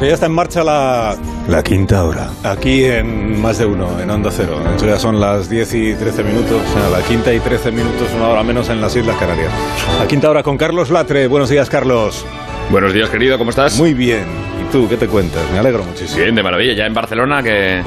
que ya está en marcha la, la quinta hora. Aquí en más de uno, en Onda Cero. Eso ya son las 10 y 13 minutos. O sea, la quinta y 13 minutos, una hora menos en las Islas Canarias. La quinta hora con Carlos Latre. Buenos días, Carlos. Buenos días, querido, ¿cómo estás? Muy bien. ¿Y tú qué te cuentas? Me alegro muchísimo. Bien, de maravilla. Ya en Barcelona, que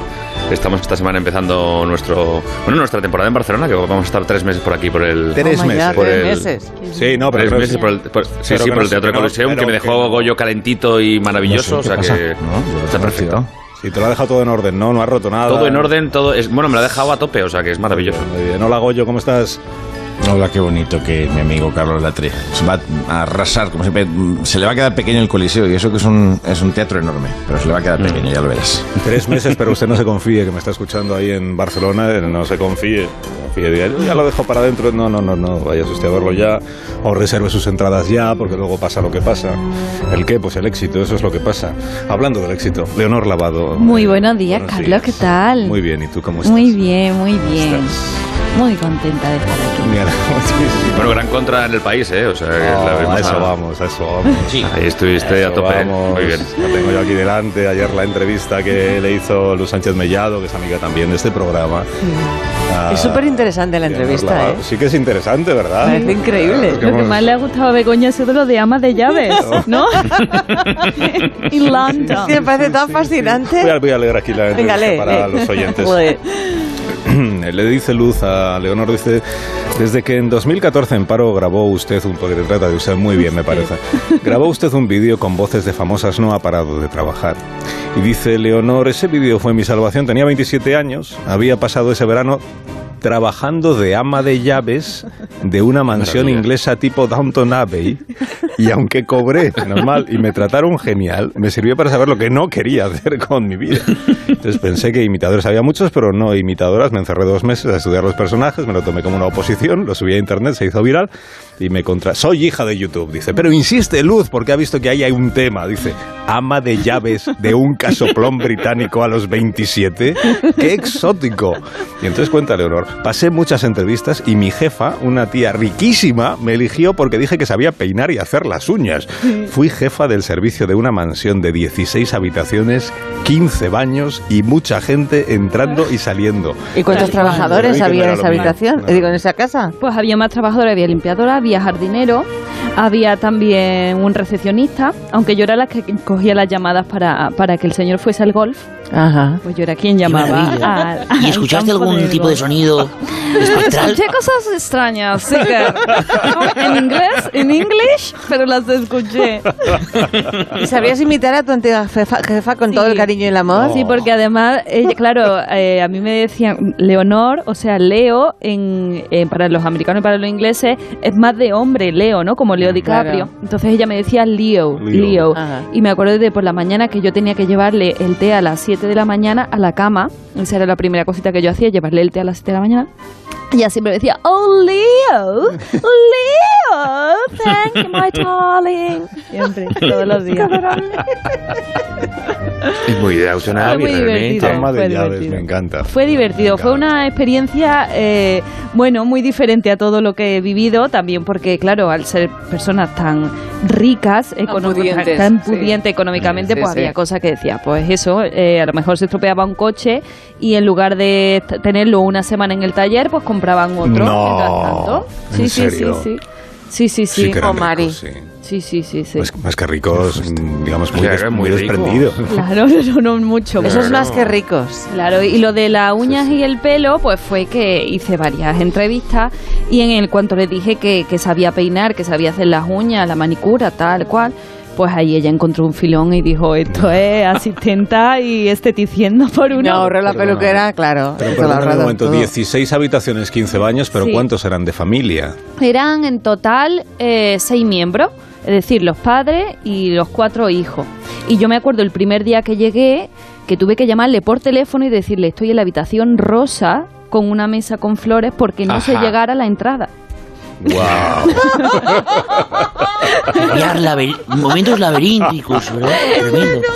estamos esta semana empezando nuestro bueno nuestra temporada en Barcelona, que vamos a estar tres meses por aquí, por el... Tres ya, meses. por tres el- meses. Sí, no, pero Tres meses por el, por- sí, pero sí, por el Teatro no- Coliseum, que me dejó. Goyo calentito y maravilloso, No o sea que No, está perfecto. Sí, te lo ha dejado todo en orden, ¿no? No has roto nada. Todo en orden, todo es... Bueno, me lo ha dejado a tope, o sea que es maravilloso. Muy bien. Hola, Goyo, ¿cómo estás? Hola, qué bonito que mi amigo Carlos Latre se va a arrasar, como siempre. Se le va a quedar pequeño el Coliseo y eso que es un, es un teatro enorme, pero se le va a quedar pequeño, ya lo verás. Tres meses, pero usted no se confíe, que me está escuchando ahí en Barcelona, eh, no se confíe. confíe diga, "Yo ya lo dejo para adentro. No, no, no, no, vaya usted a verlo ya, o reserve sus entradas ya, porque luego pasa lo que pasa. ¿El qué? Pues el éxito, eso es lo que pasa. Hablando del éxito, Leonor Lavado. Muy eh, buenos días, buenos Carlos, días. ¿qué tal? Muy bien, ¿y tú cómo estás? Muy bien, muy bien. Muy contenta de estar aquí. Bueno, gran contra en el país, ¿eh? O sea Oh, la a eso a- vamos, a eso vamos. Ahí estuviste a Eso tope. ¿eh? vamos. Muy bien. La tengo yo aquí delante. Ayer la entrevista que le hizo Luz Sánchez Mellado, que es amiga también de este programa. Ah, Es súper interesante la entrevista. ¿eh? Sí que es interesante, ¿verdad? Parece increíble. Es que Lo que más le ha gustado a Begoña ha sido lo de ama de llaves, ¿no? y London. Sí, me parece tan Voy fascinante. a, voy a leer aquí la entrevista Venga, lee. para lee. los oyentes. Joder. Le dice Luz a Leonor, dice, desde que en 2014 en Paro grabó usted un, porque trata de usted muy bien me parece, grabó usted un vídeo con voces de famosas, no ha parado de trabajar. Y dice Leonor, ese vídeo fue mi salvación, tenía 27 años, había pasado ese verano trabajando de ama de llaves de una mansión Maravilla. inglesa tipo Downton Abbey y aunque cobré normal y me trataron genial, me sirvió para saber lo que no quería hacer con mi vida. Entonces pensé que imitadores había muchos, pero no imitadoras. Me encerré dos meses a estudiar los personajes, me lo tomé como una oposición, lo subí a internet, se hizo viral y me contra... Soy hija de YouTube, dice. Pero insiste Luz, porque ha visto que ahí hay un tema, dice. Ama de llaves de un casoplón británico a los 27. ¡Qué exótico! Y entonces cuenta Leonor, pasé muchas entrevistas y mi jefa, una tía riquísima, me eligió porque dije que sabía peinar y hacer las uñas. Fui jefa del servicio de una mansión de 16 habitaciones, 15 baños y mucha gente entrando y saliendo. ¿Y cuántos trabajadores había en esa habitación? Digo, en esa casa. Pues había más trabajadores, había limpiadora, había jardinero, había también un recepcionista, aunque yo era la que cogía las llamadas para, para que el señor fuese al golf, Ajá. pues yo era quien llamaba. ¿Y escuchaste algún tipo de sonido espectral? Escuché cosas extrañas, sí que en inglés, en English, pero las escuché. ¿Y sabías imitar a tu antigua jefa, jefa con Sí. todo el cariño y el amor? Sí, porque además, ella, claro, eh, a mí me decían Leonor, o sea, Leo, en, en- para los americanos y para los ingleses, es más de hombre, Leo, ¿no? Como Leo DiCaprio. Claro. Entonces ella me decía Leo, Leo. Leo. Y me acuerdo de por la mañana que yo tenía que llevarle el té a las 7 de la mañana a la cama. Esa era la primera cosita que yo hacía, llevarle el té a las 7 de la mañana. Y ella siempre me decía, oh, Leo, Leo, thank you, my darling. Siempre, todos los días. Es muy de Downton Abbey, muy realmente. divertido. Ama de fue llaves, divertido. me encanta. Fue divertido, fue una experiencia, eh, bueno, muy diferente a todo lo que he vivido, también porque, claro, al ser personas tan ricas, tan sí. pudientes económicamente, Sí, pues sí. había cosas que decía, pues eso, eh, a lo mejor se estropeaba un coche y en lugar de tenerlo una semana en el taller, pues compraban otro. No, mientras tanto. ¿en Sí, sí, serio? sí, sí. Sí, sí, sí. Sí o Mari. ricos, sí. Sí, sí, sí, sí. Más, más que ricos, digamos, muy, Claro, des- es muy desprendidos. Claro, no, no mucho. Eso es Claro. más que ricos. Claro, y lo de las uñas y el pelo, pues fue que hice varias entrevistas y en el cuanto le dije que, que sabía peinar, que sabía hacer las uñas, la manicura, tal cual, pues ahí ella encontró un filón y dijo, esto es asistenta y esteticiendo por Me uno. ahorró la peluquera, claro. Pero se perdóname un momento, todo. 16 habitaciones, 15 baños, pero Sí. ¿cuántos eran de familia? Eran en total eh, seis miembros, es decir, los padres y los cuatro hijos. Y yo me acuerdo el primer día que llegué que tuve que llamarle por teléfono y decirle, estoy en la habitación rosa con una mesa con flores porque no sé Ajá. llegar a la entrada. ¡Wow! Laber- momentos laberínticos, ¿verdad? Tremendo.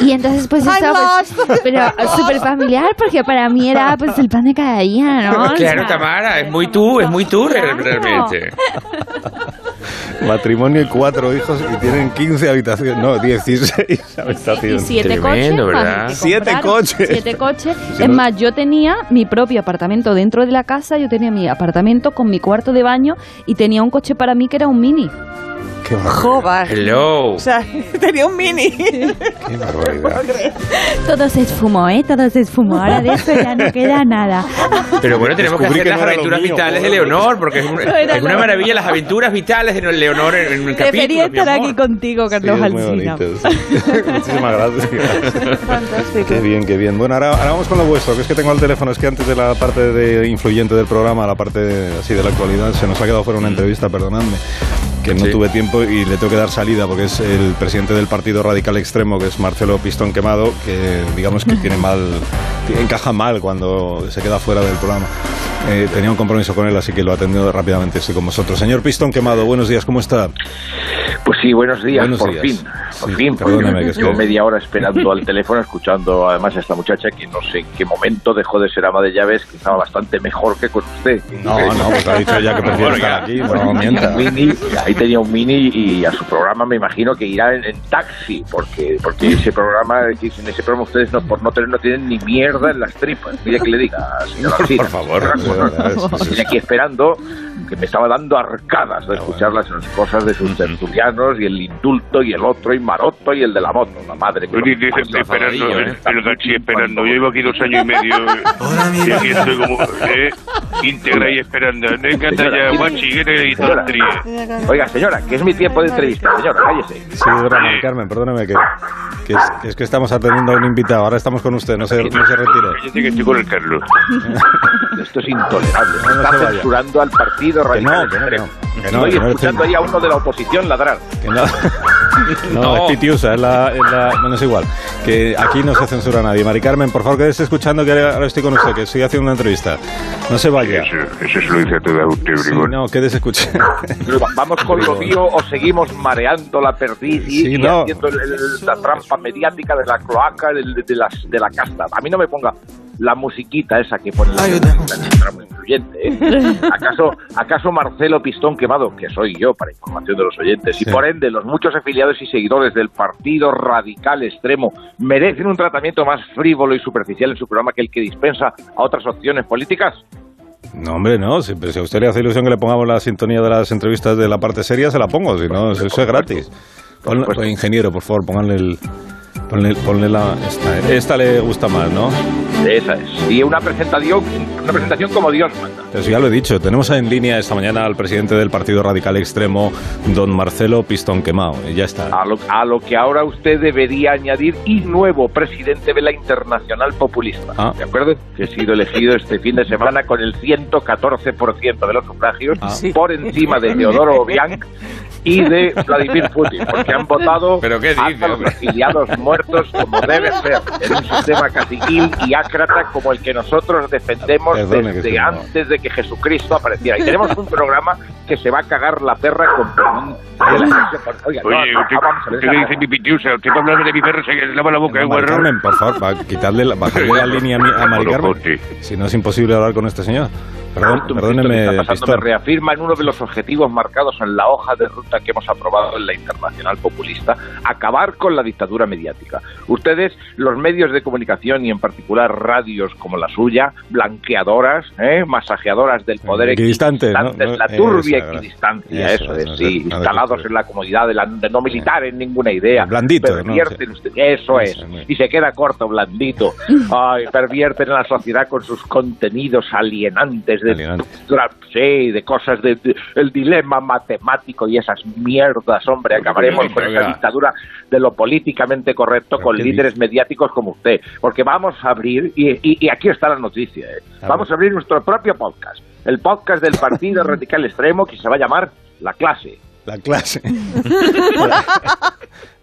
Y entonces pues estaba pues, pero súper familiar porque para mí era pues el pan de cada día, ¿no? O Claro, sea, Tamara, es muy tú, es muy tú Claro. realmente. Matrimonio y cuatro hijos y tienen 15 habitaciones, no, 16 Y habitaciones. siete Tremendo, coches. Siete coches. Siete coches. Si es no- más, yo tenía mi propio apartamento dentro de la casa, yo tenía mi apartamento con mi cuarto de baño y tenía un coche para mí que era un mini. Qué barbaridad. Joder. Hello. O sea, tenía un mini. Qué barbaridad. Todo se esfumó, ¿eh? Todo se esfumó. Ahora de eso ya no queda nada. Pero bueno, tenemos que Descubrí hacer que las no lo aventuras mío, vitales de. Leonor, porque es, un- era es una maravilla las aventuras vitales de Leonor en, en el capítulo. Prefería estar aquí contigo, Carlos sí. Muchísimas gracias. Fantástico. Qué bien, qué bien. Bueno, ahora, ahora vamos con lo vuestro, que es que tengo al teléfono, es que antes de la parte de influyente del programa, la parte de- así de la actualidad, se nos ha quedado fuera una entrevista, perdonadme, que no Sí. tuve tiempo y le tengo que dar salida porque es el presidente del Partido Radical Extremo, que es Marcelo Pistón Quemado, que digamos que tiene mal, encaja mal cuando se queda fuera del programa. Eh, tenía un compromiso con él, así que lo he atendido rápidamente. Estoy con vosotros. Señor Pistón Quemado, buenos días, ¿cómo está? Pues sí, buenos días, Buenos por días. fin, por Sí, fin, llevo que- media hora esperando al teléfono, escuchando además a esta muchacha que no sé en qué momento dejó de ser ama de llaves, que estaba bastante mejor que con usted. No, no, pues ha dicho ya que prefiere Bueno, estar aquí, no un mienta. mini, ahí tenía un mini y a su programa me imagino que irá en, en taxi, porque porque ese programa, en ese programa ustedes no, por no tener no tienen ni mierda en las tripas. Mire que le diga, señora Alsina. Por favor. Estoy aquí esperando que me estaba dando arcadas de escuchar las cosas de sus tertulianos y el indulto y el otro y maroto y el de la moto, la madre que dice, estoy esperando, ¿eh? el taxi esperando. Yo llevo aquí dos años y medio y aquí estoy como eh, íntegra y esperando. No encanta ya, guachi, que te. Oiga, señora, que es mi tiempo de entrevista, señora, cállese. Sí, Dora Carmen, perdóneme que, que es, que es que estamos atendiendo a un invitado. Ahora estamos con usted, no se, no se retire. Cállate que estoy con el Carlos. Esto es intolerable. No, no Está censurando al partido Que radical no, que no, que no. Que no, Estoy no escuchando ahí a uno de la oposición ladrar. Que no, no, No. es pitiusa, es la, es la- Bueno, es igual. Que aquí no se censura a nadie. Mari Carmen, por favor, quédese escuchando que ahora estoy con usted, que estoy haciendo una entrevista. No se vaya. Eso, eso se lo dice a toda usted, Sí, no, quédese escuchando. ¿Vamos con lo mío o seguimos mareando la perdiz y, Sí, y no. haciendo el- el- la trampa mediática de la cloaca del- de, las, de la casta? A mí no me ponga la musiquita esa que pone la, la ¿eh? ¿Acaso, ¿Acaso Marcelo Pistón Quemado, que soy yo para información de los oyentes, y por ende los muchos afiliados y seguidores del Partido Radical Extremo merecen un tratamiento más frívolo y superficial en su programa que el que dispensa a otras opciones políticas? No, hombre, no. Si, a usted le hace ilusión que le pongamos la sintonía de las entrevistas de la parte seria, se la pongo. Si no, eso es gratis. Pues, ingeniero, por favor, pónganle el. Ponle, ponle la. Esta, ¿eh? Esta le gusta más, ¿no? Esa es. Y una presentación, una presentación como Dios manda. Eso ya lo he dicho. Tenemos en línea esta mañana al presidente del Partido Radical Extremo, don Marcelo Pistón Quemado. Y ya está. A lo, a lo que ahora usted debería añadir y nuevo presidente de la Internacional Populista. Ah. ¿De acuerdo? Que ha sido elegido este fin de semana con el 114% de los sufragios, Ah. por encima de Teodoro Obiang y de Vladimir Putin, porque han votado ¿Pero qué dice, hasta los hombre? afiliados muertos como debe ser, en un sistema caciquil y ácrata como el que nosotros defendemos Perdone desde antes de que Jesucristo apareciera. Y tenemos un programa que se va a cagar la perra con Oye, no, usted, vamos a ver usted que esa- dice mi pitiusa, usted para hablar de mi perro se lava la boca, ¿eh, Mari? Carmen, por favor, quitarle la, bajarle la línea a, a Mari Carmen. Si no es imposible hablar con este señor. Perdón, perdóneme, pasando me reafirma en uno de los objetivos marcados en la hoja de ruta que hemos aprobado en la Internacional Populista, acabar con la dictadura mediática. Ustedes, los medios de comunicación y en particular radios como la suya, blanqueadoras, ¿eh? masajeadoras del poder Equidistante, ¿no? No, la turbia esa, equidistancia, eso, eso, es, no, sí, no, no, instalados no, en la comodidad de, la- de no militar en ninguna idea. Blandito, ¿no? Pervierten Sí. usted- eso es, y se queda corto, blandito. Ay, pervierten a la sociedad con sus contenidos alienantes de sí, de cosas de, de- el dilema matemático y esas mierdas, hombre, acabaremos con esa dictadura de lo políticamente correcto ¿Pero con líderes mediáticos como usted, porque vamos a abrir y, y- y aquí está la noticia, ¿eh? A vamos a abrir nuestro propio podcast, el podcast del Partido Radical Extremo que se va a llamar La Clase. La clase. la,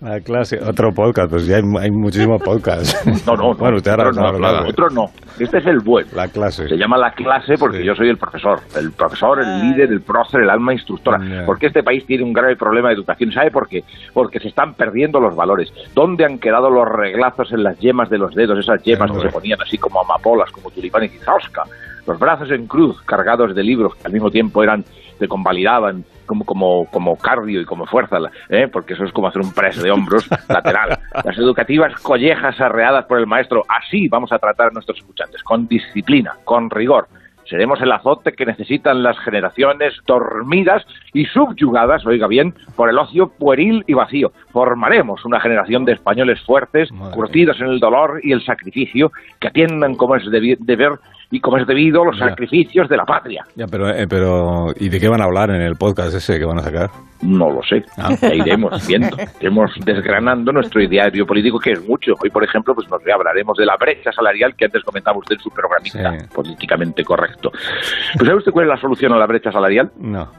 la clase. Otro podcast, pues ya hay, hay muchísimos podcasts. No, no, no. Bueno, usted ahora no hablado. otro no. Este es el bueno. La clase. Se llama la clase porque Sí. yo soy el profesor. El profesor, el líder, el prócer, el alma instructora. Porque este país tiene un grave problema de educación. ¿Sabe por qué? Porque se están perdiendo los valores. ¿Dónde han quedado los reglazos en las yemas de los dedos? Esas yemas Claro. que se ponían así como amapolas, como tulipanes y zausca. Los brazos en cruz, cargados de libros que al mismo tiempo eran, te convalidaban como, como, como cardio y como fuerza, ¿eh? porque eso es como hacer un press de hombros lateral. Las educativas collejas arreadas por el maestro, así vamos a tratar a nuestros escuchantes, con disciplina, con rigor. Seremos el azote que necesitan las generaciones dormidas y subyugadas, oiga bien, por el ocio pueril y vacío. Formaremos una generación de españoles fuertes, Madre curtidos en el dolor y el sacrificio, que atiendan como es deber y como es debido los Ya. sacrificios de la patria. Ya, pero, eh, pero ¿y de qué van a hablar en el podcast ese que van a sacar? No lo sé. Ah. Ya iremos viendo. Iremos desgranando nuestro ideario político, que es mucho. Hoy, por ejemplo, pues nos hablaremos de la brecha salarial que antes comentaba usted en su programita Sí. políticamente correcto. Pues ¿sabe usted cuál es la solución a la brecha salarial? No.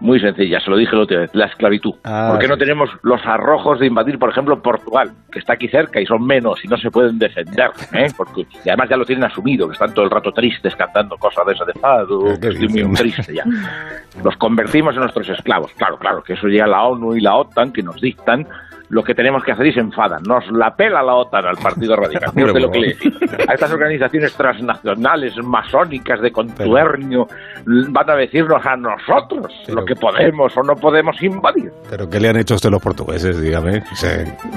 Muy sencilla, se lo dije la otra vez, la esclavitud. Ah, ¿Por qué no tenemos los arrojos de invadir, por ejemplo, Portugal, que está aquí cerca y son menos y no se pueden defender? ¿eh? Porque, y además ya lo tienen asumido, que están todo el rato tristes cantando cosas de esa de fado, ¿Qué- qué que estoy muy triste ya. Los convertimos en nuestros esclavos. Claro, claro, que eso llega la ONU y la OTAN, que nos dictan lo que tenemos que hacer y se enfadan. Nos la pela la OTAN al Partido Radical. Lo que le. A estas organizaciones transnacionales, masónicas, de contubernio, van a decirnos a nosotros Pero- lo que podemos o no podemos invadir. ¿Pero qué le han hecho a usted los portugueses, dígame?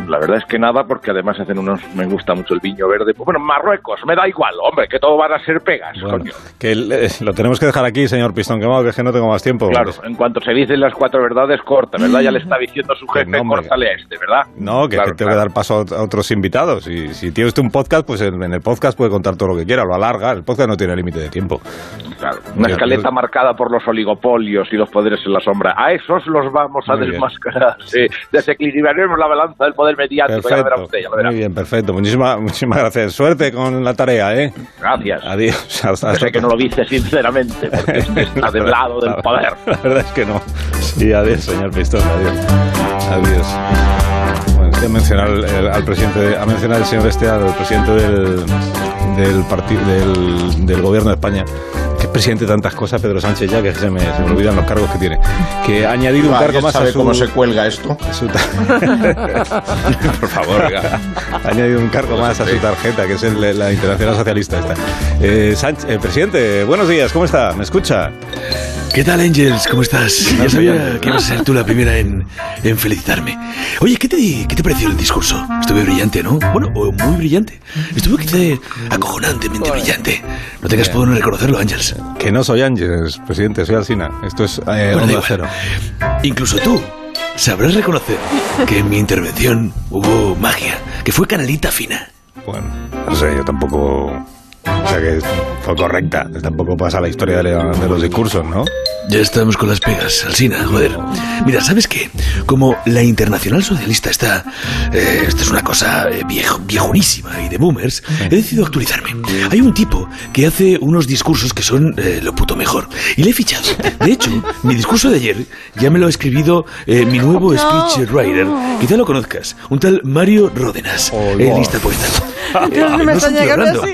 La verdad es que nada, porque además hacen unos... Me gusta mucho el viño verde. Pues bueno, Marruecos, me da igual, hombre, que todo van a ser pegas, bueno, coño. que eh, lo tenemos que dejar aquí, señor Pistón Quemado, que es que no tengo más tiempo. Claro, en cuanto se dicen las cuatro verdades, corta, ¿verdad? Ya le está diciendo su jefe, no, córtale a este, ¿verdad? No, que, Claro, que tengo claro. que dar paso a, otros invitados. Y si tiene usted un podcast, pues en, en el podcast puede contar todo lo que quiera, lo alarga. El podcast no tiene límite de tiempo. Claro, una Sí, escaleta marcada por los oligopolios y los poderes en la sombra. A esos los vamos a Muy desmascarar. Sí, desequilibraremos la balanza del poder mediático. Ya lo verá Perfecto. usted, ya lo verá. Muy bien, perfecto. Muchísimas, muchísimas gracias. Suerte con la tarea, ¿eh? Gracias. Adiós. Hasta, Yo sé que no lo dice sinceramente, porque está del lado del poder. La verdad es que no. Sí, adiós, señor Pistón. Adiós. Adiós. Que mencionar el- al presidente, de- ha mencionado el señor este al presidente del, del partido del, del gobierno de España. Que es presidente de tantas cosas, Pedro Sánchez, ya que se me, se me olvidan los cargos que tiene. Que ha añadido un Ah, cargo ¿ya más a sabe su. cómo se cuelga esto? a su Por favor, oiga. ha añadido un cargo más a su tarjeta, que es el- la Internacional Socialista esta. Eh, Sánchez- eh, presidente, buenos días, ¿cómo está? ¿Me escucha? ¿Qué tal, Angels? ¿Cómo estás? Ya sabía que ibas a ser tú la primera en, en felicitarme. Oye, ¿qué te, ¿qué te pareció el discurso? Estuve brillante, ¿no? Bueno, muy brillante. Estuvo quizá acojonantemente brillante. No tengas por no reconocerlo, Angels. Que no soy Ángeles, presidente, soy Alsina. Esto es eh, Bueno, Onda. Cero. Incluso tú sabrás reconocer que en mi intervención hubo magia, que fue canalita fina. Bueno, no sé, yo tampoco... O sea que fue correcta. Tampoco pasa la historia de, de los discursos, ¿no? Ya estamos con las pegas, Alsina, joder. Mira, ¿sabes qué? Como la Internacional Socialista está... eh, esto es una cosa eh, viejo, viejunísima y de boomers, he decidido actualizarme. Hay un tipo que hace unos discursos que son eh, lo puto mejor. Y le he fichado. De hecho, mi discurso de ayer ya me lo ha escribido eh, mi nuevo speechwriter. Quizá lo conozcas. Un tal Mario Ródenas. Oh, lista poeta. Yo no me No estoy llegando así.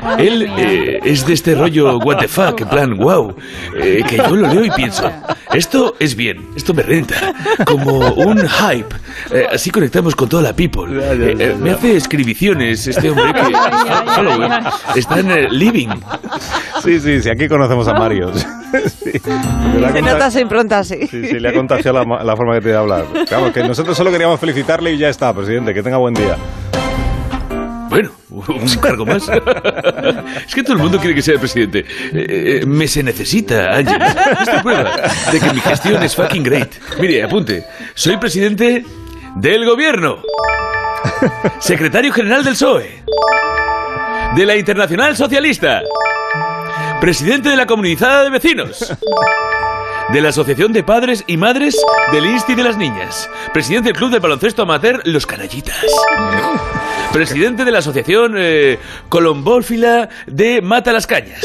Él eh, es de este rollo what the fuck, en plan wow, eh, que yo lo leo y pienso, esto es bien, esto me renta, como un hype, Eh, así conectamos con toda la people. Eh, eh, me hace escribiciones este hombre que follower, está en eh, living. Sí, sí, sí, aquí conocemos a Mario. Sí. Se nota su impronta así. Sí, sí, le ha contagiado la, la forma que tiene de hablar. Vamos, que nosotros solo queríamos felicitarle y ya está, presidente. Que tenga buen día. Bueno, un cargo más. Es que todo el mundo quiere que sea presidente. Eh, eh, me se necesita, Ángel. Esta prueba de que mi gestión es fucking great. Mire, apunte. Soy presidente del gobierno. Secretario general del PSOE. De la Internacional Socialista. Presidente de la Comunidad de Vecinos. De la Asociación de Padres y Madres del Insti de las Niñas. Presidente del Club de Baloncesto Amateur Los Canallitas. Presidente de la Asociación eh, Colombófila de Mata las Cañas.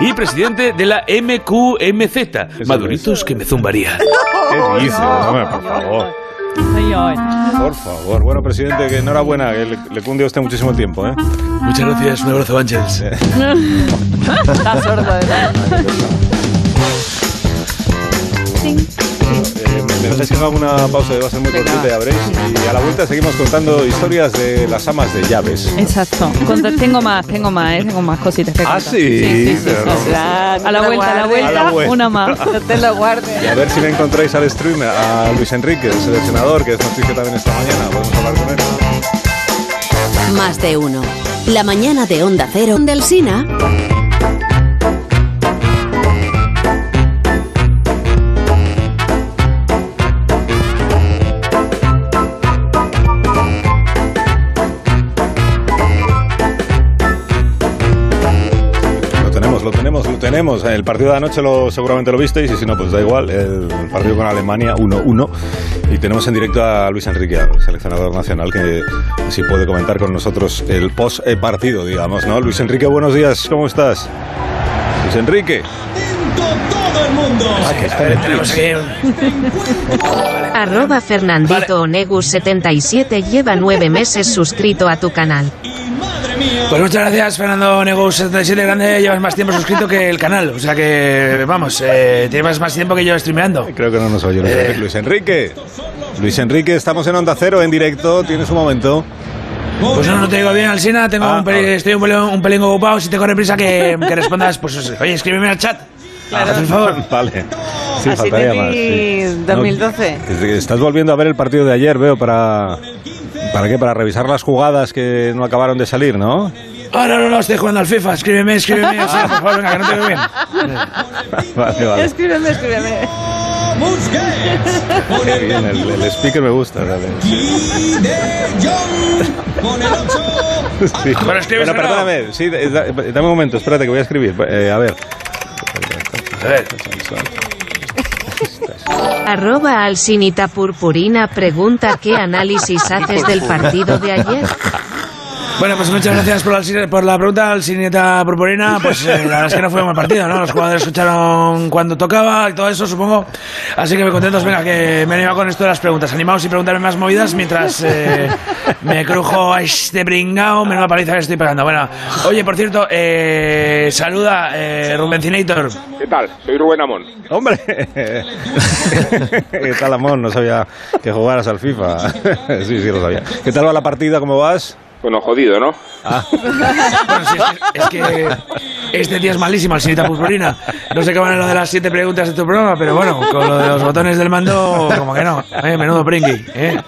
Y presidente de la MQMZ. Maduritos que me zumbaría. ¿Qué dices? Hombre, por favor. Por favor. Bueno, presidente, que enhorabuena. Que le, le cunde a usted muchísimo el tiempo, ¿eh? Muchas gracias, un abrazo, Ángels. Está sordo, ¿verdad? Eh, me dejáis que haga una pausa, va a ser muy cortita, ya veréis. Y a la vuelta seguimos contando historias de las amas de llaves. Exacto. Conta- tengo más, tengo más, ¿eh? tengo más cositas que Ah, contar. sí, sí, sí, pero sí, no. A la vuelta, a la. A la vuelta, vuelta. una más. No te lo guardes. Y a ver si le encontráis al stream a Luis Enrique, el seleccionador, que es noticia también esta mañana. Podemos hablar con él. Más de uno. La mañana de Onda Cero del Sina. Tenemos, lo tenemos. El partido de anoche lo, seguramente lo visteis y si no, pues da igual. El partido con Alemania 1-1. Y tenemos en directo a Luis Enrique, al seleccionador nacional, que así puede comentar con nosotros el post-partido, digamos, ¿no? Luis Enrique, buenos días, ¿cómo estás? Luis Enrique. Ah, que está en Tenemos Twitch. aquí Arroba Fernandito Onegus 77 lleva nueve meses suscrito a tu canal. Pues muchas gracias, Fernando Negus 77 Grande. Llevas más tiempo suscrito que el canal. O sea que, vamos, eh, tienes más tiempo que yo streameando. Creo que no nos oye Luis Eh. Enrique. Luis Enrique. Luis Enrique, estamos en Onda Cero, en directo. Tienes un momento. Pues no, no te digo bien, Alsina. Tengo Ah, un pelín, ah. estoy un pelín, un pelín ocupado. Si te corre prisa que, que respondas, pues oye, escríbeme al chat. Claro. El favor. Vale. Sí, Así faltaría más. vi sí. 2012. No, que- estás volviendo a ver el partido de ayer, veo, para. ¿Para qué? Para revisar las jugadas que no acabaron de salir, ¿no? Ah, no, no, no, estoy jugando al FIFA. Escríbeme, escríbeme. Alsina, por favor, venga, que no te veo bien. vale, vale. Escríbeme, escríbeme. Qué bien, el, el speaker me gusta. dale. Sí. Bueno. Bueno, perdóname. Sí, da- da- dame un momento, espérate que voy a escribir. Eh, a ver. A ver. Arroba Alcinita Purpurina pregunta qué análisis haces del partido de ayer. Bueno, pues muchas gracias por la, por la pregunta, Alcinita Purpurina. Pues eh, la verdad es que no fue un buen partido, ¿no? Los jugadores escucharon cuando tocaba y todo eso, supongo. Así que me contentos, venga, que me he animado con esto de las preguntas. Animaos y preguntarme más movidas mientras eh, me crujo a este pringao, menuda paliza que estoy pegando. Bueno, oye, por cierto, eh, saluda eh, Rubencinator. ¿Qué tal? Soy Rubén Amón. ¡Hombre! ¿Qué tal, Amón? No sabía que jugaras al FIFA. sí, sí, lo sabía. ¿Qué tal va la partida? ¿Cómo vas? Bueno, jodido, ¿no? Ah, Bueno, sí, es, que, es que este día es malísimo, Alcinita Purpurina. No sé qué van a lo de las siete preguntas de tu programa, pero bueno, con lo de los botones del mando, como que no. Eh, menudo pringui, ¿eh?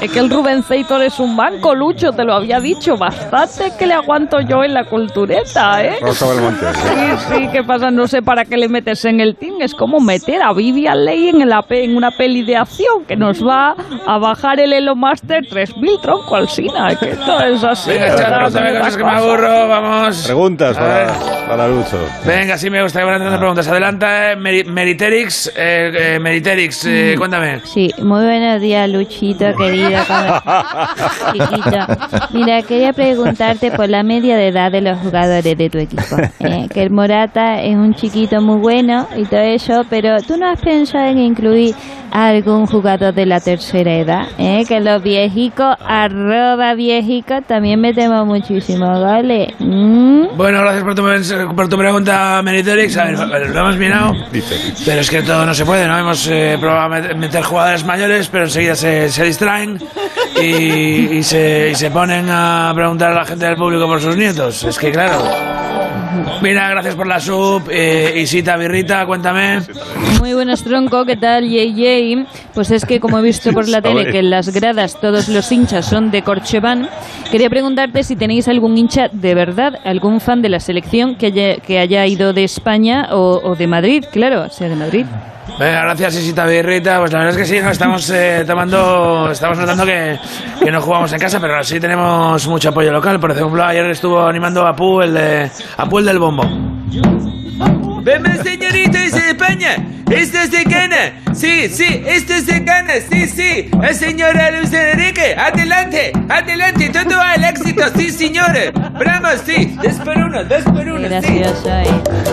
Es que el Rubenceitor es un banco, Lucho, te lo había dicho. Bastante que le aguanto yo en la cultureta, ¿eh? Rosa Belmonte. sí. Sí, sí, ¿qué pasa? No sé para qué le metes en el team. Es como meter a Vivian Leigh en, la en una peli de acción que nos va a bajar el Elo Master 3000 tronco al Sina. Es que esto es Venga, pregúntame es cosas que me aburro, vamos. Preguntas para, para Lucho. Venga, sí me gusta que van entrando preguntas. Adelanta, eh, Meri- Meriterix, eh, eh, Meriterix, eh, cuéntame. Sí, muy buenos días, Luchito, querido. como- Chiquito. Mira, quería preguntarte por la media de edad de los jugadores de tu equipo. ¿eh? Que el Morata es un chiquito muy bueno y todo eso, pero ¿tú no has pensado en incluir a algún jugador de la tercera edad? ¿eh? Que los viejicos, arroba viejicos, también me temo muchísimo, ¿vale? ¿Mm? Bueno, gracias por tu, por tu pregunta, Meriterix. A ver, lo hemos mirado. Pero es que todo no se puede, ¿no? Hemos eh, probado meter jugadores mayores, pero enseguida se, se distraen y, y se, y se ponen a preguntar a la gente del público por sus nietos. Es que, claro. Mira, gracias por la sub. Eh, Isita Birrita, cuéntame. Muy buenas, tronco. ¿Qué tal, Yey? Pues es que, como he visto por la tele que en las gradas todos los hinchas son de Corcheván, quería preguntarte si tenéis algún hincha de verdad, algún fan de la selección que haya, que haya ido de España o, o de Madrid, claro, sea de Madrid. Venga, gracias Isita Birrita. Pues la verdad es que sí, ¿no? estamos eh, tomando, estamos notando que, que no jugamos en casa, pero sí tenemos mucho apoyo local. Por ejemplo, ayer estuvo animando a Pu, el, de, a Pu, el del bombo. Vemos, señorita, es de España. Esto es de Ghana. Sí, sí, esto es de Ghana. Sí, sí. La señora Luz Enrique. Adelante, adelante. Todo al éxito. Sí, señora. Bravo, sí. Dos por uno, dos por uno. Sí. Gracioso, ¿eh?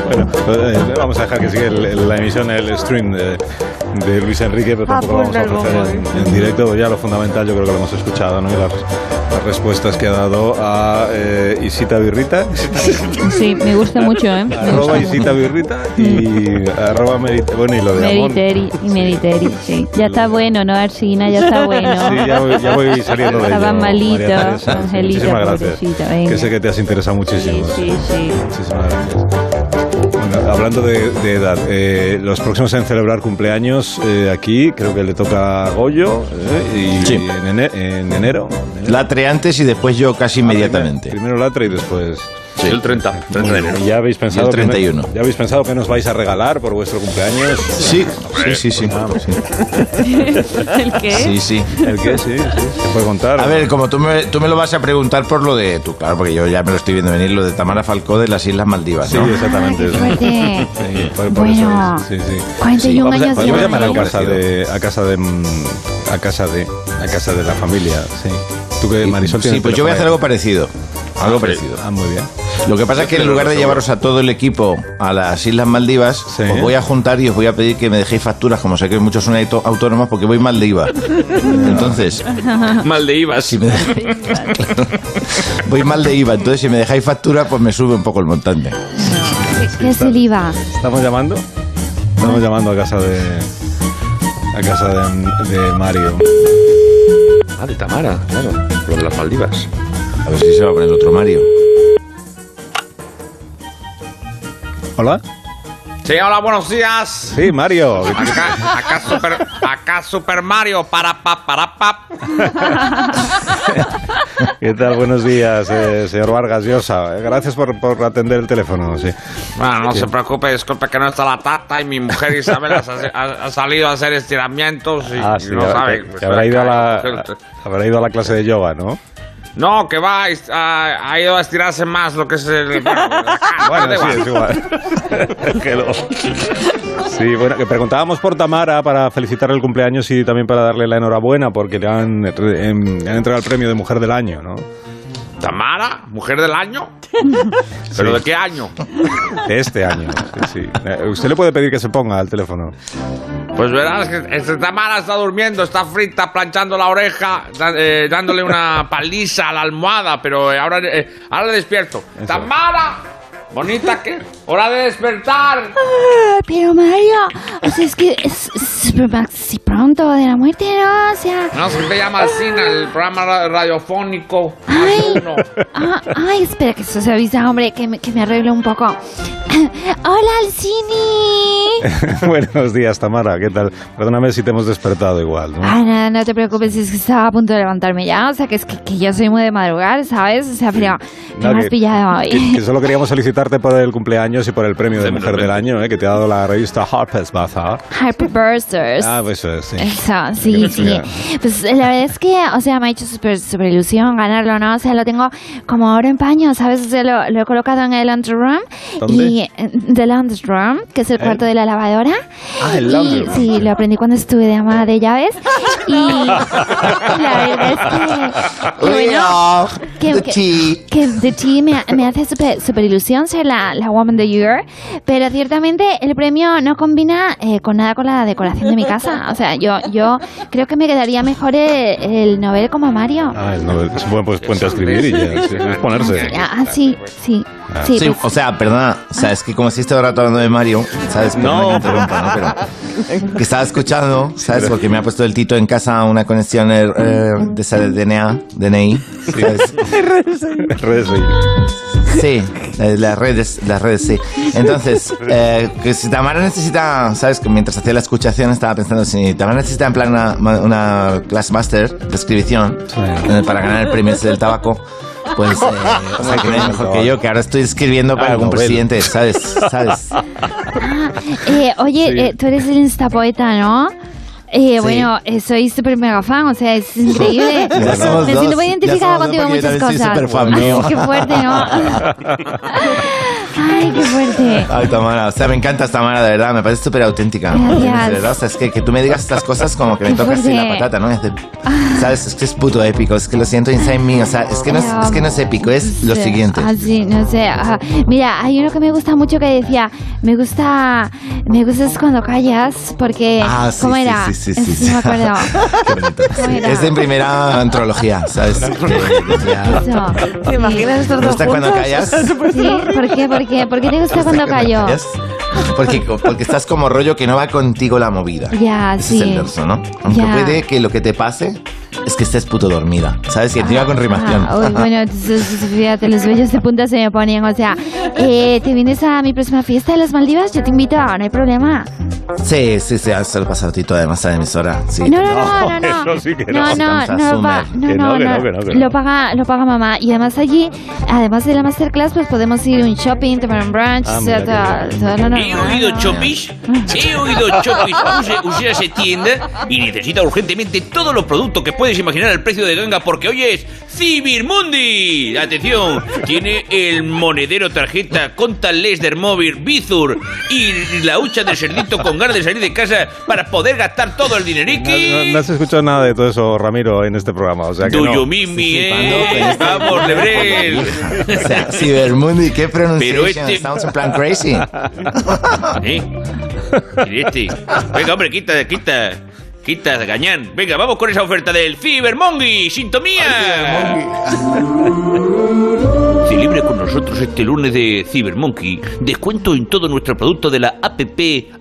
Bueno, eh, vamos a dejar que siga el- el- la emisión, el stream de, de Luis Enrique, pero Ah, tampoco lo vamos a ofrecer en, en directo. Ya lo fundamental yo creo que lo hemos escuchado, ¿no? Y las las respuestas que ha dado a eh, Isita Birrita. Sí, me gusta mucho, ¿eh? Me gusta arroba mucho. Isita Birrita y arroba Merit- bueno, y lo de Amón. Mediteri y Mediteri, sí. Ya está bueno, ¿no, Arsina? Ya está bueno. Sí, ya voy, ya voy saliendo de Estaba ello, malito, María Teresa. Angelita, Muchísimas gracias. Que sé que te has interesado muchísimo. Sí, sí. Muchísimas gracias. Bueno, hablando de, de edad, eh, los próximos en celebrar cumpleaños eh, aquí, creo que le toca a Goyo eh, y Sí. en, ene- en enero. Latre antes y después yo casi inmediatamente. Primero Latre y después. Sí, el 30, 30 de enero. ¿Y ya habéis pensado Y el que no- 31. ¿Ya habéis pensado que nos vais a regalar por vuestro cumpleaños? Sí, sí, sí, sí. ¿El qué? Sí, sí. ¿El qué? Sí, sí. Se puede contar. A ver, como tú me, tú me lo vas a preguntar por lo de... Tú, claro, porque yo ya me lo estoy viendo venir, lo de Tamara Falcó de las Islas Maldivas, Sí, ¿no? exactamente. Qué fuerte. Sí, por- por Bueno, eso sí, sí. 41 Vamos a- años de Podemos llamar a casa de a casa de a casa de a casa de la familia, sí. Tú que Marisol Sí, pues yo voy a hacer algo parecido. Algo ahí. parecido. Ah, muy bien. Lo que pasa es que en lugar de llevaros a todo el equipo a las Islas Maldivas, Sí. os voy a juntar y os voy a pedir que me dejéis facturas, como sé que muchos son auto- autónomos, porque voy mal de IVA. Entonces, Mal de IVA. si me voy mal de IVA, entonces si me dejáis factura, pues me sube un poco el montante. ¿Qué es el IVA? ¿Estamos llamando? Estamos llamando a casa de a casa de, de Mario. Ah, de Tamara, claro. Lo de las Maldivas. A ver si se va a poner otro Mario. Hola. Sí, hola, buenos días. Sí, Mario. Acá, acá Super, acá Super Mario, para pa, para pa. ¿Qué tal? Buenos días, eh, señor Vargas Llosa. Gracias por, por atender el teléfono, sí. Bueno, no Sí. se preocupe, disculpe que no está la tata y mi mujer Isabel ha, salido a hacer estiramientos y, Ah, y no sabe. que, pues, que habrá, ido a la, acá- habrá ido a la clase de yoga, ¿no? No, que va, ha, ha ido a estirarse más lo que es el... Bueno, da sí, es igual. Que lo- Sí, bueno, que preguntábamos por Tamara para felicitar el cumpleaños y también para darle la enhorabuena porque le han, re- em, le han entregado el premio de Mujer del Año, ¿no? ¿Tamara? ¿Mujer del año? ¿Pero de qué año? De este año, sí, sí. Eh, Usted le puede pedir que se ponga al teléfono. Pues verás que este Tamara está durmiendo, está frita, planchando la oreja, da- eh, dándole una paliza a la almohada, pero eh, ahora, eh, ahora le despierto. ¡Tamara! Bonita que... ¡Hora de despertar! Ah, Pero Mario, o sea, es que es maxi pronto de la muerte, ¿no? O sea, No, se te llama Alcina, el programa ra- radiofónico. Ay. Uno. ah, ay, espera que eso se avisa, hombre, que me, que me arreglo un poco. Hola, Alcini. Buenos días, Tamara, ¿qué tal? Perdóname si te hemos despertado igual, ¿no? Ah, nada, no te preocupes, es que estaba a punto de levantarme ya, o sea, que es que, que yo soy muy de madrugar, ¿sabes? O sea, pero No, me has que- pillado hoy. Que, que solo queríamos felicitarte por el cumpleaños y por el premio de Mujer del Año, ¿eh? que te ha dado la revista Harper's Bazaar. Hyperbursters. Ah, pues eso es, sí. Eso, sí, sí. Pues la verdad es que, o sea, me ha hecho súper super ilusión ganarlo, ¿no? O sea, lo tengo como oro en paño, ¿sabes? O sea, lo, lo he colocado en el laundry room. ¿Dónde? Y, eh, the laundry room, que es el cuarto de la lavadora. Ah, el Y, laundry room. Sí, lo aprendí cuando estuve de ama de llaves. Y la verdad es que, que bueno, que, the que- tea. que The Tea me, me hace súper super ilusión ser la, la Woman of the Year, pero ciertamente el premio no combina eh, con nada con la decoración de mi casa. O sea, yo, yo creo que me quedaría mejor el, el novel como Mario. Ah, el Nobel. Es un buen pues, puente a escribir y ya, sí, es ponerse. Ah, sí, sí. Ah. Sí, Sí, pues- o sea, perdona, o sea, es que como si estuviera rato hablando de Mario, ¿sabes? No. que interrumpa, ¿no? Pero que estaba escuchando, ¿sabes? Porque me ha puesto el Tito en casa una conexión eh, de esa de DNA, DNI, ¿sabes? Redes, sí. Sí, eh, las redes, las redes, sí. Entonces, eh, que si Tamara necesita, ¿sabes? Que mientras hacía la escuchación estaba pensando, si Tamara necesita en plan una, una class master de escribición eh, para ganar el premio del tabaco, pues, eh, o sea, que mejor que yo, que ahora estoy escribiendo para Ah, algún novela. presidente, ¿sabes? ¿Sabes? Ah, eh, oye, Sí. eh, tú eres el instapoeta, ¿no? Eh, Bueno, eh, soy súper mega fan, o sea, es increíble. Ya somos Me dos, siento muy identificada contigo en muchas también soy cosas. superfan mío. Qué fuerte, ¿no? Ay, qué fuerte. Ay, Tamara, o sea, me encanta Tamara, de verdad, me parece súper auténtica. Gracias. De verdad, o sea, es que, que tú me digas estas cosas como que me toca así la patata, ¿no? Es de- ¿Sabes? Es que es puto épico, es que lo siento inside me, o sea, es que no es, es, que no es épico, es lo siguiente. Ah, sí, no sé. ajá. Mira, hay uno que me gusta mucho que decía, me gusta, me gusta es cuando callas, porque, Ah, sí, ¿cómo sí, era? sí, sí, Es- sí, sí. No me acuerdo. Sí, era? es de primera antología, ¿sabes? ¿Te imaginas estos ¿Te dos gusta cuando callas? Sí, ¿por qué? ¿Por qué? ¿Por qué te gusta cuando callo? Porque, porque estás como rollo que no va contigo la movida. Ya, Ese sí. es el verso, ¿no? Aunque Ya. puede que lo que te pase es que estés puto dormida, ¿sabes? Y encima con rimación. Ah, uy, bueno, entonces, fíjate, los vellos de punta se me ponían. O sea, eh, ¿te vienes a mi próxima fiesta de las Maldivas? Yo te invito, no hay problema. Sí, sí, sí, se lo pasa a ti toda además a la emisora. Sí. No, no, no, no, no. Eso sí que No, no. no, no, no, Que no, no, que no, no, que no, que no. Lo paga, lo paga mamá. Y además allí, además de la masterclass, pues podemos ir a un shopping, tomar un brunch, Ah, o sea, todo, todo lo He normal. oído Chopis, he oído Chopis. Usted, usted hace tienda y necesita urgentemente todos los productos que puedes imaginar al precio de ganga porque hoy es Cibirmundi. Atención, tiene el monedero tarjeta Contactless del móvil Bizur y la hucha del cerdito con ganas de salir de casa para poder gastar todo el No, dineriqui. no- no has escuchado nada de todo eso, Ramiro, en este programa. O sea que Do no. you mean me, eh? Vamos, Lebrel. O sea, Cibermundi, qué pronunciación. Pero este- Estamos en plan crazy. ¿Eh? Este. Venga, hombre, quita, quita. Quita, gañán. Venga, vamos con esa oferta del Cibermongi. ¡Sintomía! Celebre con nosotros este lunes de Cybermonkey descuento en todo nuestro producto de la app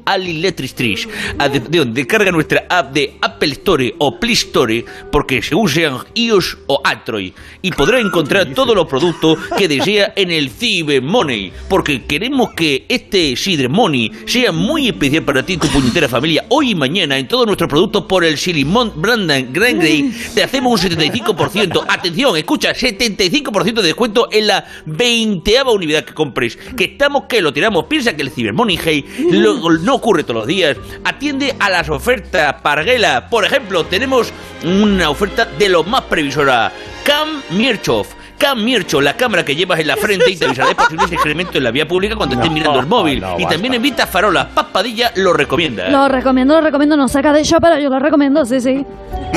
Ali Letristrish. Atención, descarga nuestra app de Apple Store o Play Store porque según sean iOS o Android y podrá encontrar todos los productos que desea en el Cyber Money porque queremos que este Cyber Money sea muy especial para ti y tu puñetera familia hoy y mañana en todos nuestros productos por el Silimon Brandon Grand Grey te hacemos un 75%. Atención, escucha, 75% de descuento en la 20 unidad que compres. Que estamos que lo tiramos. Piensa que el Cyber Money Hey lo- no ocurre todos los días. Atiende a las ofertas Parguela. Por ejemplo, tenemos una oferta de lo más previsora. Cam Mirchoff. Cam Mircho, la cámara que llevas en la frente y te avisará de posibles excrementos en la vía pública cuando estés No, mirando el móvil. no, y basta. también evita farolas. Papadilla lo recomienda. Lo recomiendo, lo recomiendo. No saca de show, pero yo lo recomiendo, sí, sí.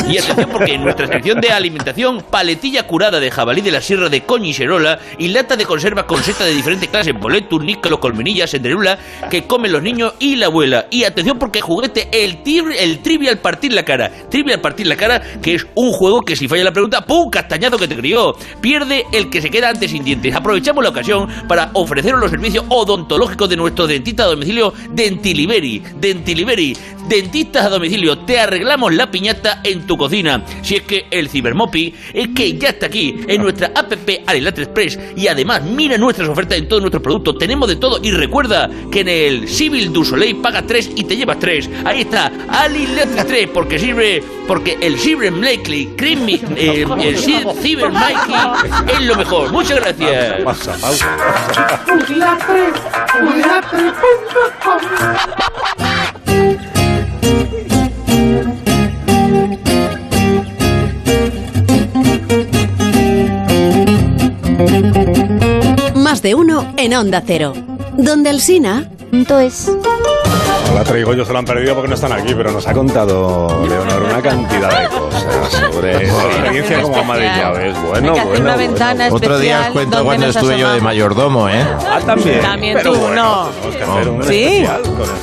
Y atención porque en nuestra sección de alimentación, paletilla curada de jabalí de la sierra de Coñiserola y lata de conserva con seta de diferentes clases, boletus, nícalo, colmenillas, senderula, que comen los niños y la abuela. Y atención porque juguete el, tib- el trivial partir la cara. Trivial partir la cara, que es un juego que si falla la pregunta, ¡pum! Castañazo que te crió. Pierde el que se queda antes sin dientes. Aprovechamos la ocasión para ofreceros los servicios odontológicos de nuestro dentista a domicilio Dentiliberi. Dentiliberi. Dentistas a domicilio. Te arreglamos la piñata en tu cocina. Si es que el Cibermopi es que ya está aquí en nuestra app Alilatre Express. Y además, mira nuestras ofertas en todos nuestros productos. Tenemos de todo. Y recuerda que en el Civil du Soleil paga 3 y te llevas 3. Ahí está, Alilatre 3. Porque sirve, porque el Ciber Blakely, Creamy, eh, el es lo mejor. Muchas gracias. Pausa, pausa. Más de uno en Onda Cero. Donde el Sina. Entonces. No la traigo yo, se lo han perdido porque no están aquí, pero nos ha contado Leonor una cantidad de cosas sobre su experiencia como ama de llaves. Bueno, Hay que hacer bueno, una bueno. ventana Otro día os cuento cuando estuve yo de mayordomo, ¿eh? Ah, también. También Pero tú, bueno, no. Tenemos que hacer un ¿Sí?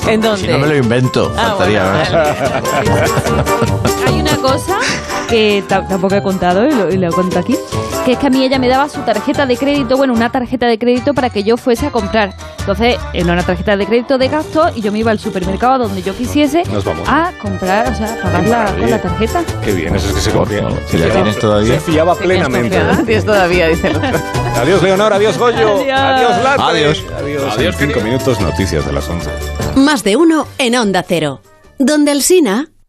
¿En dónde? Si no me lo invento, Ah, faltaría bueno, más. Hay una cosa que ta- tampoco he contado y lo, y lo cuento aquí, que es que a mí ella me daba su tarjeta de crédito, bueno, una tarjeta de crédito para que yo fuese a comprar. Entonces, era una tarjeta de crédito de gasto y yo me iba al supermercado a donde yo quisiese Nos vamos. a comprar, o sea, a pagarla con la tarjeta. Qué bien, eso es que se confía. Si la tienes todavía. Se fiaba plenamente. Tienes todavía, dice el otro. Adiós, Leonor. Adiós, Goyo. Adiós. Adiós, Latre. Adiós. Adiós. Adiós, En cinco minutos, noticias de las 11. Más de uno en Onda Cero. Donde el Sina.